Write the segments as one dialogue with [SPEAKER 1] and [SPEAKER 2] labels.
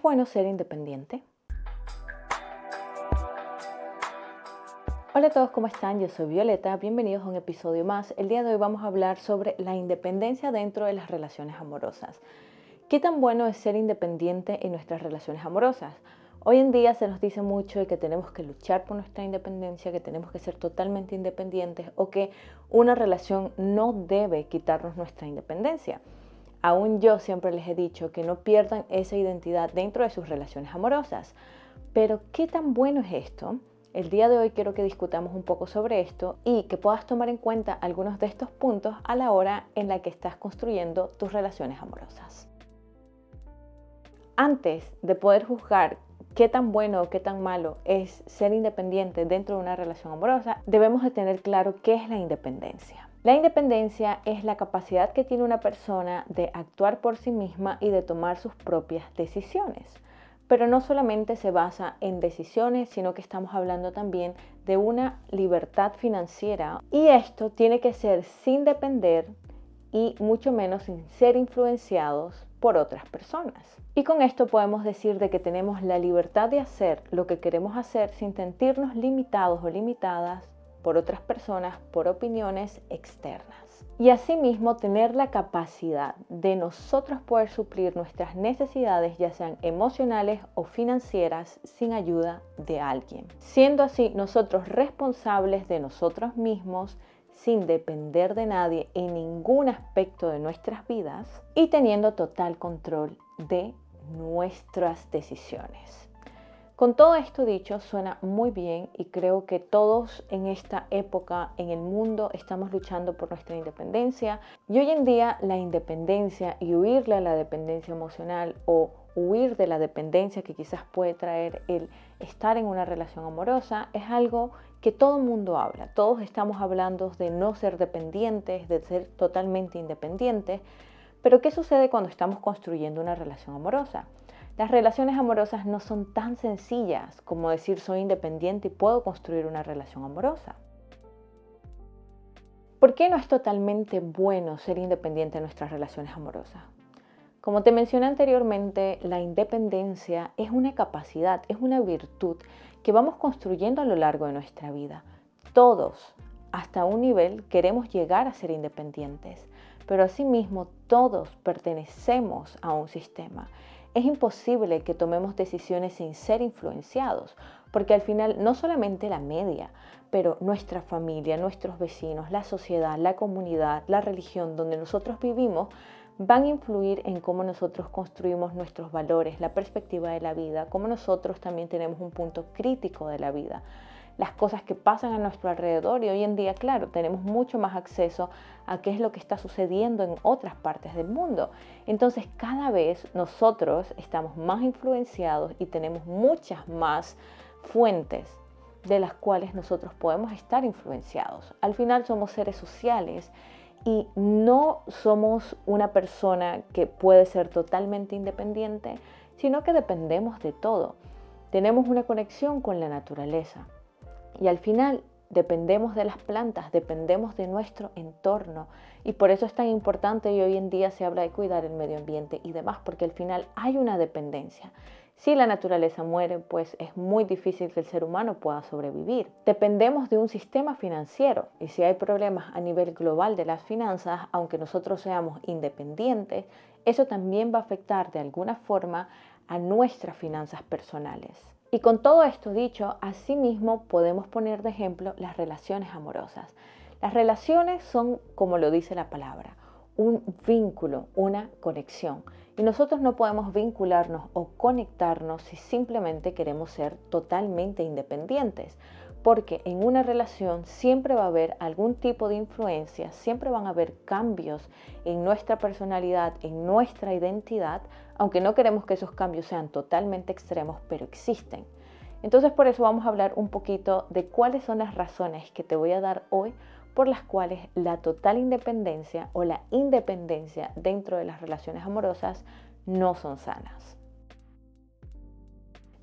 [SPEAKER 1] ¿Es bueno ser independiente? Hola a todos, ¿cómo están? Yo soy Violeta, bienvenidos a un episodio más. El día de hoy vamos a hablar sobre la independencia dentro de las relaciones amorosas. ¿Qué tan bueno es ser independiente en nuestras relaciones amorosas? Hoy en día se nos dice mucho de que tenemos que luchar por nuestra independencia, que tenemos que ser totalmente independientes o que una relación no debe quitarnos nuestra independencia. Aún yo siempre les he dicho que no pierdan esa identidad dentro de sus relaciones amorosas. Pero ¿qué tan bueno es esto? El día de hoy quiero que discutamos un poco sobre esto y que puedas tomar en cuenta algunos de estos puntos a la hora en la que estás construyendo tus relaciones amorosas. Antes de poder juzgar qué tan bueno o qué tan malo es ser independiente dentro de una relación amorosa, debemos de tener claro qué es la independencia. La independencia es la capacidad que tiene una persona de actuar por sí misma y de tomar sus propias decisiones. Pero no solamente se basa en decisiones, sino que estamos hablando también de una libertad financiera y esto tiene que ser sin depender y mucho menos sin ser influenciados por otras personas. Y con esto podemos decir de que tenemos la libertad de hacer lo que queremos hacer sin sentirnos limitados o limitadas por otras personas, por opiniones externas. Y asimismo tener la capacidad de nosotros poder suplir nuestras necesidades, ya sean emocionales o financieras, sin ayuda de alguien. Siendo así nosotros responsables de nosotros mismos, sin depender de nadie en ningún aspecto de nuestras vidas y teniendo total control de nuestras decisiones. Con todo esto dicho, suena muy bien y creo que todos en esta época en el mundo estamos luchando por nuestra independencia y hoy en día la independencia y huirle a la dependencia emocional o huir de la dependencia que quizás puede traer el estar en una relación amorosa es algo que todo el mundo habla. Todos estamos hablando de no ser dependientes, de ser totalmente independientes, pero ¿qué sucede cuando estamos construyendo una relación amorosa? Las relaciones amorosas no son tan sencillas como decir soy independiente y puedo construir una relación amorosa. ¿Por qué no es totalmente bueno ser independiente en nuestras relaciones amorosas? Como te mencioné anteriormente, la independencia es una capacidad, es una virtud que vamos construyendo a lo largo de nuestra vida. Todos, hasta un nivel, queremos llegar a ser independientes, pero asimismo todos pertenecemos a un sistema es imposible que tomemos decisiones sin ser influenciados, porque al final no solamente la media, pero nuestra familia, nuestros vecinos, la sociedad, la comunidad, la religión donde nosotros vivimos, van a influir en cómo nosotros construimos nuestros valores, la perspectiva de la vida, cómo nosotros también tenemos un punto crítico de la vida las cosas que pasan a nuestro alrededor y hoy en día, claro, tenemos mucho más acceso a qué es lo que está sucediendo en otras partes del mundo. Entonces, cada vez nosotros estamos más influenciados y tenemos muchas más fuentes de las cuales nosotros podemos estar influenciados. Al final somos seres sociales y no somos una persona que puede ser totalmente independiente, sino que dependemos de todo. Tenemos una conexión con la naturaleza. Y al final dependemos de las plantas, dependemos de nuestro entorno. Y por eso es tan importante y hoy en día se habla de cuidar el medio ambiente y demás, porque al final hay una dependencia. Si la naturaleza muere, pues es muy difícil que el ser humano pueda sobrevivir. Dependemos de un sistema financiero y si hay problemas a nivel global de las finanzas, aunque nosotros seamos independientes, eso también va a afectar de alguna forma a nuestras finanzas personales. Y con todo esto dicho, asimismo podemos poner de ejemplo las relaciones amorosas. Las relaciones son, como lo dice la palabra, un vínculo, una conexión. Y nosotros no podemos vincularnos o conectarnos si simplemente queremos ser totalmente independientes porque en una relación siempre va a haber algún tipo de influencia, siempre van a haber cambios en nuestra personalidad, en nuestra identidad, aunque no queremos que esos cambios sean totalmente extremos, pero existen. Entonces por eso vamos a hablar un poquito de cuáles son las razones que te voy a dar hoy por las cuales la total independencia o la independencia dentro de las relaciones amorosas no son sanas.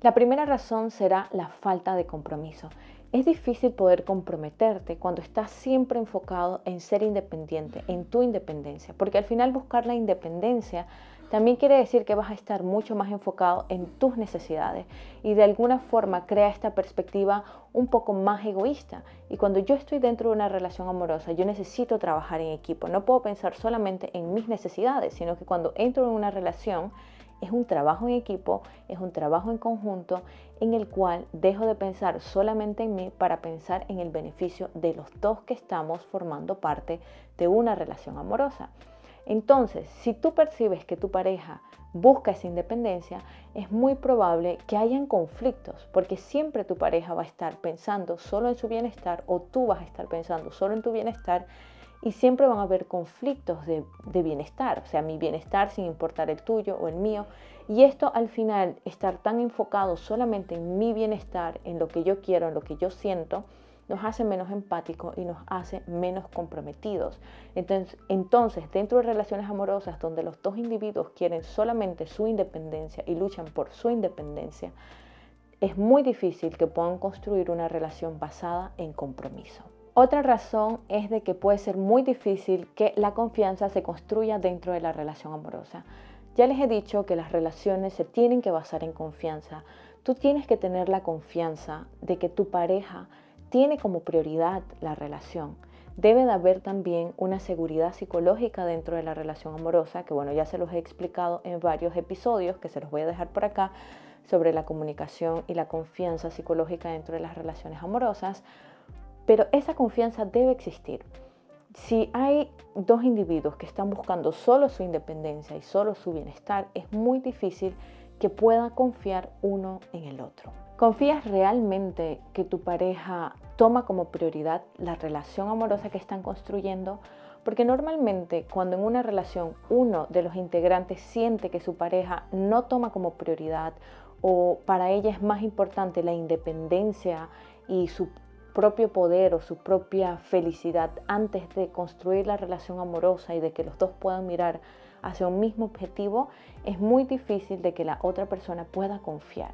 [SPEAKER 1] La primera razón será la falta de compromiso. Es difícil poder comprometerte cuando estás siempre enfocado en ser independiente, en tu independencia, porque al final buscar la independencia también quiere decir que vas a estar mucho más enfocado en tus necesidades y de alguna forma crea esta perspectiva un poco más egoísta. Y cuando yo estoy dentro de una relación amorosa, yo necesito trabajar en equipo. No puedo pensar solamente en mis necesidades, sino que cuando entro en una relación es un trabajo en equipo, es un trabajo en conjunto en el cual dejo de pensar solamente en mí para pensar en el beneficio de los dos que estamos formando parte de una relación amorosa. Entonces, si tú percibes que tu pareja busca esa independencia, es muy probable que hayan conflictos, porque siempre tu pareja va a estar pensando solo en su bienestar o tú vas a estar pensando solo en tu bienestar y siempre van a haber conflictos de, bienestar, o sea, mi bienestar sin importar el tuyo o el mío. Y esto al final, estar tan enfocado solamente en mi bienestar, en lo que yo quiero, en lo que yo siento, nos hace menos empáticos y nos hace menos comprometidos. Entonces, entonces, dentro de relaciones amorosas donde los dos individuos quieren solamente su independencia y luchan por su independencia, es muy difícil que puedan construir una relación basada en compromiso. Otra razón es de que puede ser muy difícil que la confianza se construya dentro de la relación amorosa. Ya les he dicho que las relaciones se tienen que basar en confianza. Tú tienes que tener la confianza de que tu pareja tiene como prioridad la relación. Debe de haber también una seguridad psicológica dentro de la relación amorosa, que bueno, ya se los he explicado en varios episodios, que se los voy a dejar por acá, sobre la comunicación y la confianza psicológica dentro de las relaciones amorosas. Pero esa confianza debe existir. Si hay dos individuos que están buscando solo su independencia y solo su bienestar, es muy difícil que pueda confiar uno en el otro. ¿Confías realmente que tu pareja toma como prioridad la relación amorosa que están construyendo? Porque normalmente cuando en una relación uno de los integrantes siente que su pareja no toma como prioridad o para ella es más importante la independencia y su propio poder o su propia felicidad antes de construir la relación amorosa y de que los dos puedan mirar hacia un mismo objetivo, es muy difícil de que la otra persona pueda confiar.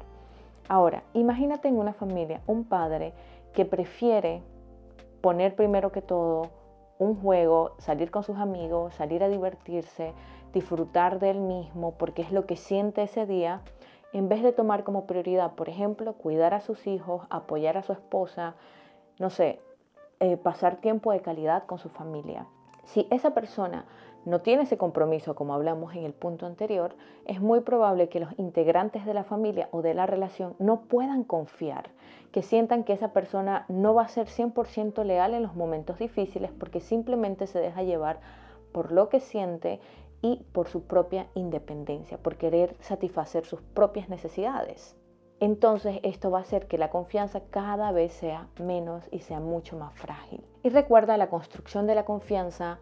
[SPEAKER 1] Ahora, imagínate en una familia un padre que prefiere poner primero que todo un juego, salir con sus amigos, salir a divertirse, disfrutar del mismo porque es lo que siente ese día, en vez de tomar como prioridad, por ejemplo, cuidar a sus hijos, apoyar a su esposa, no sé, eh, pasar tiempo de calidad con su familia. Si esa persona no tiene ese compromiso, como hablamos en el punto anterior, es muy probable que los integrantes de la familia o de la relación no puedan confiar, que sientan que esa persona no va a ser 100% leal en los momentos difíciles porque simplemente se deja llevar por lo que siente y por su propia independencia, por querer satisfacer sus propias necesidades. Entonces esto va a hacer que la confianza cada vez sea menos y sea mucho más frágil. Y recuerda, la construcción de la confianza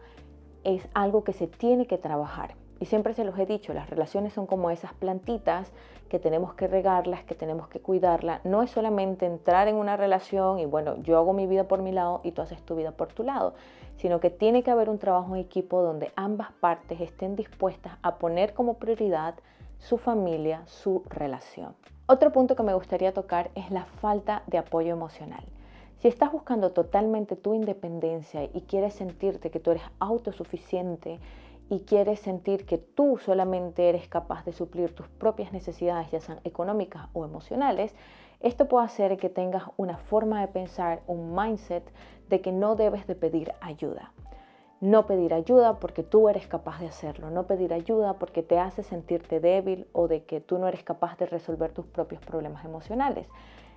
[SPEAKER 1] es algo que se tiene que trabajar. Y siempre se los he dicho, las relaciones son como esas plantitas que tenemos que regarlas, que tenemos que cuidarlas. No es solamente entrar en una relación y bueno, yo hago mi vida por mi lado y tú haces tu vida por tu lado, sino que tiene que haber un trabajo en equipo donde ambas partes estén dispuestas a poner como prioridad su familia, su relación. Otro punto que me gustaría tocar es la falta de apoyo emocional. Si estás buscando totalmente tu independencia y quieres sentirte que tú eres autosuficiente y quieres sentir que tú solamente eres capaz de suplir tus propias necesidades, ya sean económicas o emocionales, esto puede hacer que tengas una forma de pensar, un mindset de que no debes de pedir ayuda. No pedir ayuda porque tú eres capaz de hacerlo, no pedir ayuda porque te hace sentirte débil o de que tú no eres capaz de resolver tus propios problemas emocionales.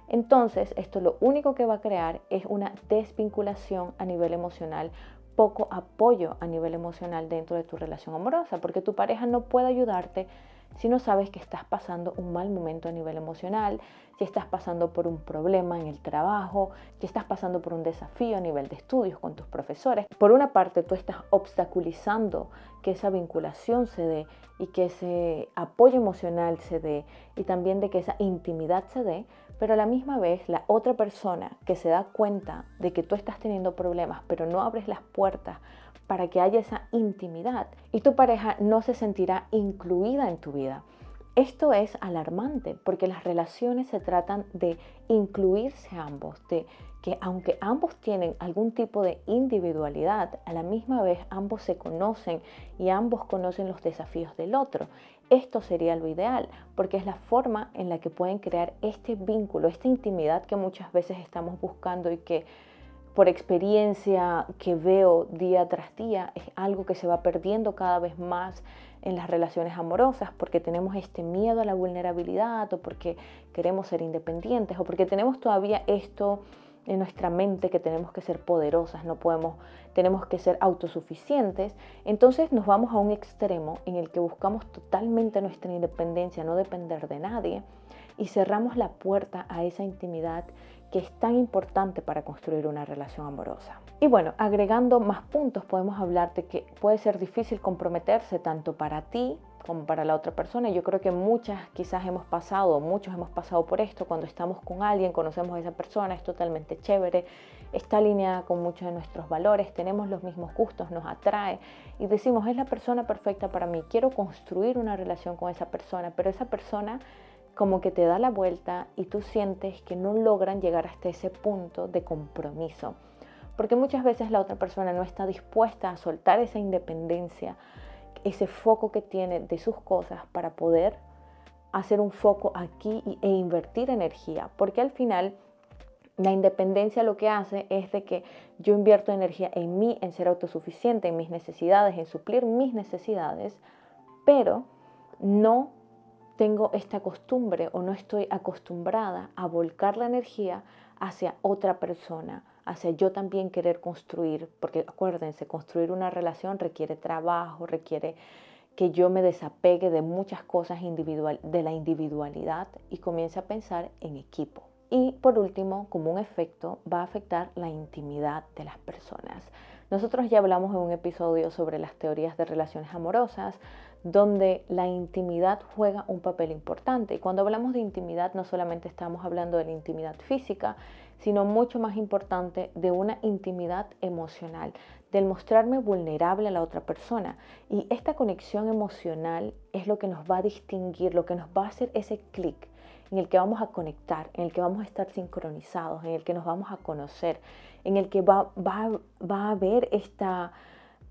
[SPEAKER 1] Entonces, esto lo único que va a crear es una desvinculación a nivel emocional, poco apoyo a nivel emocional dentro de tu relación amorosa, porque tu pareja no puede ayudarte si no sabes que estás pasando un mal momento a nivel emocional, si estás pasando por un problema en el trabajo, si estás pasando por un desafío a nivel de estudios con tus profesores. Por una parte, tú estás obstaculizando que esa vinculación se dé y que ese apoyo emocional se dé y también de que esa intimidad se dé, pero a la misma vez la otra persona que se da cuenta de que tú estás teniendo problemas, pero no abres las puertas para que haya esa intimidad y tu pareja no se sentirá incluida en tu vida. Esto es alarmante porque las relaciones se tratan de incluirse ambos, de que aunque ambos tienen algún tipo de individualidad, a la misma vez ambos se conocen y ambos conocen los desafíos del otro. Esto sería lo ideal porque es la forma en la que pueden crear este vínculo, esta intimidad que muchas veces estamos buscando y que por experiencia que veo día tras día es algo que se va perdiendo cada vez más en las relaciones amorosas porque tenemos este miedo a la vulnerabilidad o porque queremos ser independientes o porque tenemos todavía esto en nuestra mente que tenemos que ser poderosas, no podemos, tenemos que ser autosuficientes, entonces nos vamos a un extremo en el que buscamos totalmente nuestra independencia, no depender de nadie y cerramos la puerta a esa intimidad que es tan importante para construir una relación amorosa. Y bueno, agregando más puntos, podemos hablar de que puede ser difícil comprometerse tanto para ti como para la otra persona. Yo creo que muchas quizás hemos pasado, muchos hemos pasado por esto, cuando estamos con alguien, conocemos a esa persona, es totalmente chévere, está alineada con muchos de nuestros valores, tenemos los mismos gustos, nos atrae. Y decimos, es la persona perfecta para mí, quiero construir una relación con esa persona, pero esa persona como que te da la vuelta y tú sientes que no logran llegar hasta ese punto de compromiso. Porque muchas veces la otra persona no está dispuesta a soltar esa independencia, ese foco que tiene de sus cosas para poder hacer un foco aquí e invertir energía. Porque al final la independencia lo que hace es de que yo invierto energía en mí, en ser autosuficiente, en mis necesidades, en suplir mis necesidades, pero no tengo esta costumbre o no estoy acostumbrada a volcar la energía hacia otra persona, hacia yo también querer construir, porque acuérdense, construir una relación requiere trabajo, requiere que yo me desapegue de muchas cosas individual, de la individualidad y comience a pensar en equipo. Y por último, como un efecto, va a afectar la intimidad de las personas. Nosotros ya hablamos en un episodio sobre las teorías de relaciones amorosas, donde la intimidad juega un papel importante. Y cuando hablamos de intimidad no solamente estamos hablando de la intimidad física, sino mucho más importante de una intimidad emocional, del mostrarme vulnerable a la otra persona. Y esta conexión emocional es lo que nos va a distinguir, lo que nos va a hacer ese clic en el que vamos a conectar, en el que vamos a estar sincronizados, en el que nos vamos a conocer, en el que va, va, va a haber esta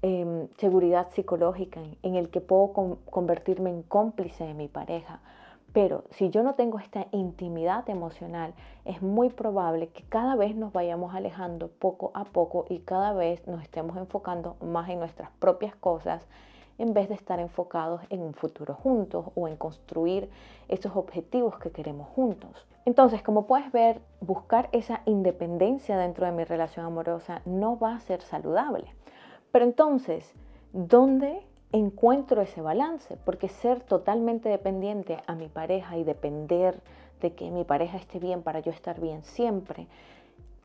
[SPEAKER 1] Em, seguridad psicológica en el que puedo convertirme en cómplice de mi pareja. Pero si yo no tengo esta intimidad emocional, es muy probable que cada vez nos vayamos alejando poco a poco y cada vez nos estemos enfocando más en nuestras propias cosas en vez de estar enfocados en un futuro juntos o en construir esos objetivos que queremos juntos. Entonces, como puedes ver, buscar esa independencia dentro de mi relación amorosa no va a ser saludable. Pero entonces, ¿dónde encuentro ese balance? Porque ser totalmente dependiente a mi pareja y depender de que mi pareja esté bien para yo estar bien siempre,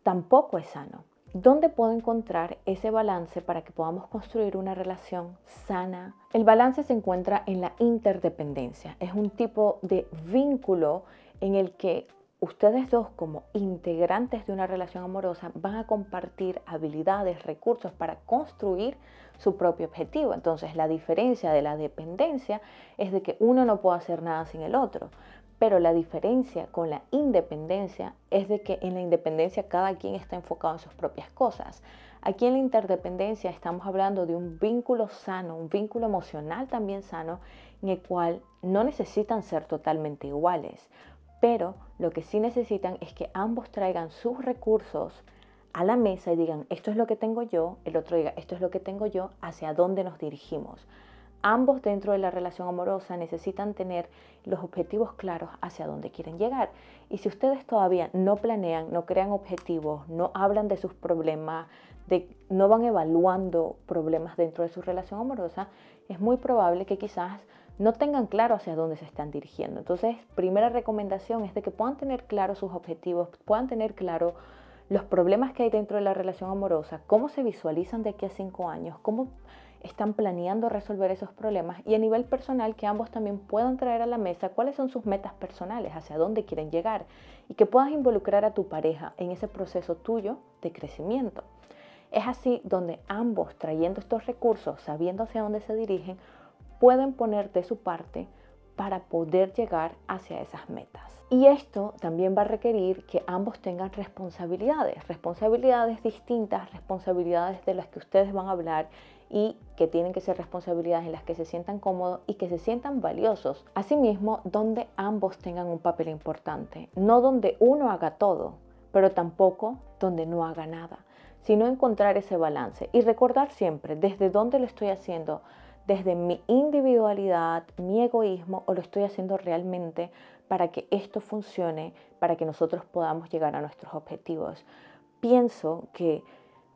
[SPEAKER 1] tampoco es sano. ¿Dónde puedo encontrar ese balance para que podamos construir una relación sana? El balance se encuentra en la interdependencia. Es un tipo de vínculo en el que ustedes dos como integrantes de una relación amorosa van a compartir habilidades, recursos para construir su propio objetivo. Entonces la diferencia de la dependencia es de que uno no puede hacer nada sin el otro. Pero la diferencia con la independencia es de que en la independencia cada quien está enfocado en sus propias cosas. Aquí en la interdependencia estamos hablando de un vínculo sano, un vínculo emocional también sano, en el cual no necesitan ser totalmente iguales pero lo que sí necesitan es que ambos traigan sus recursos a la mesa y digan, esto es lo que tengo yo, el otro diga, esto es lo que tengo yo, hacia dónde nos dirigimos. Ambos dentro de la relación amorosa necesitan tener los objetivos claros hacia dónde quieren llegar. Y si ustedes todavía no planean, no crean objetivos, no hablan de sus problemas, de, no van evaluando problemas dentro de su relación amorosa, es muy probable que quizás no tengan claro hacia dónde se están dirigiendo. Entonces, primera recomendación es de que puedan tener claro sus objetivos, puedan tener claro los problemas que hay dentro de la relación amorosa, cómo se visualizan de aquí a cinco años, cómo están planeando resolver esos problemas y a nivel personal que ambos también puedan traer a la mesa cuáles son sus metas personales, hacia dónde quieren llegar y que puedas involucrar a tu pareja en ese proceso tuyo de crecimiento. Es así donde ambos trayendo estos recursos, sabiendo hacia dónde se dirigen, pueden poner de su parte para poder llegar hacia esas metas. Y esto también va a requerir que ambos tengan responsabilidades, responsabilidades distintas, responsabilidades de las que ustedes van a hablar y que tienen que ser responsabilidades en las que se sientan cómodos y que se sientan valiosos. Asimismo, donde ambos tengan un papel importante, no donde uno haga todo, pero tampoco donde no haga nada, sino encontrar ese balance y recordar siempre desde dónde lo estoy haciendo, desde mi individualidad, mi egoísmo, o lo estoy haciendo realmente para que esto funcione, para que nosotros podamos llegar a nuestros objetivos. Pienso que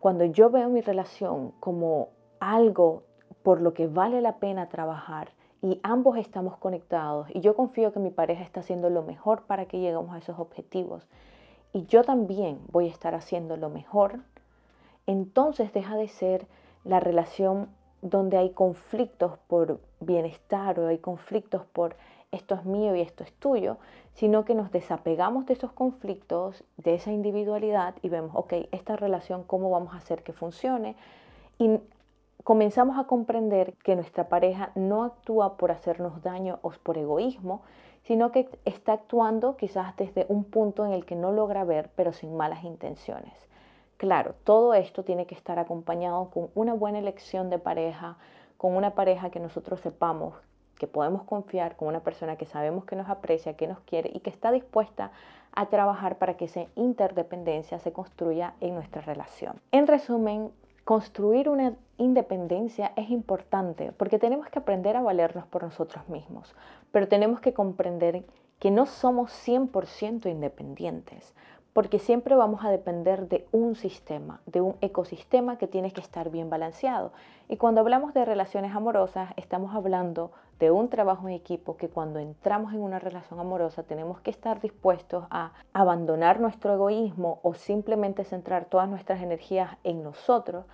[SPEAKER 1] cuando yo veo mi relación como algo por lo que vale la pena trabajar y ambos estamos conectados y yo confío que mi pareja está haciendo lo mejor para que lleguemos a esos objetivos y yo también voy a estar haciendo lo mejor, entonces deja de ser la relación donde hay conflictos por bienestar o hay conflictos por esto es mío y esto es tuyo, sino que nos desapegamos de esos conflictos, de esa individualidad y vemos, ok, esta relación, ¿cómo vamos a hacer que funcione? Y comenzamos a comprender que nuestra pareja no actúa por hacernos daño o por egoísmo, sino que está actuando quizás desde un punto en el que no logra ver, pero sin malas intenciones. Claro, todo esto tiene que estar acompañado con una buena elección de pareja, con una pareja que nosotros sepamos que podemos confiar, con una persona que sabemos que nos aprecia, que nos quiere y que está dispuesta a trabajar para que esa interdependencia se construya en nuestra relación. En resumen, construir una independencia es importante porque tenemos que aprender a valernos por nosotros mismos, pero tenemos que comprender que no somos 100% independientes, porque siempre vamos a depender de un sistema, de un ecosistema que tiene que estar bien balanceado. Y cuando hablamos de relaciones amorosas, estamos hablando de un trabajo en equipo que cuando entramos en una relación amorosa tenemos que estar dispuestos a abandonar nuestro egoísmo o simplemente centrar todas nuestras energías en nosotros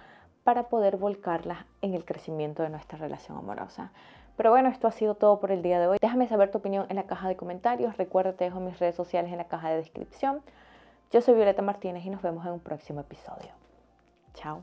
[SPEAKER 1] para poder volcarlas en el crecimiento de nuestra relación amorosa. Pero bueno, esto ha sido todo por el día de hoy. Déjame saber tu opinión en la caja de comentarios. Recuerda, te dejo mis redes sociales en la caja de descripción. Yo soy Violeta Martínez y nos vemos en un próximo episodio. Chao.